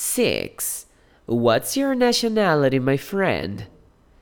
6. What's your nationality, my friend?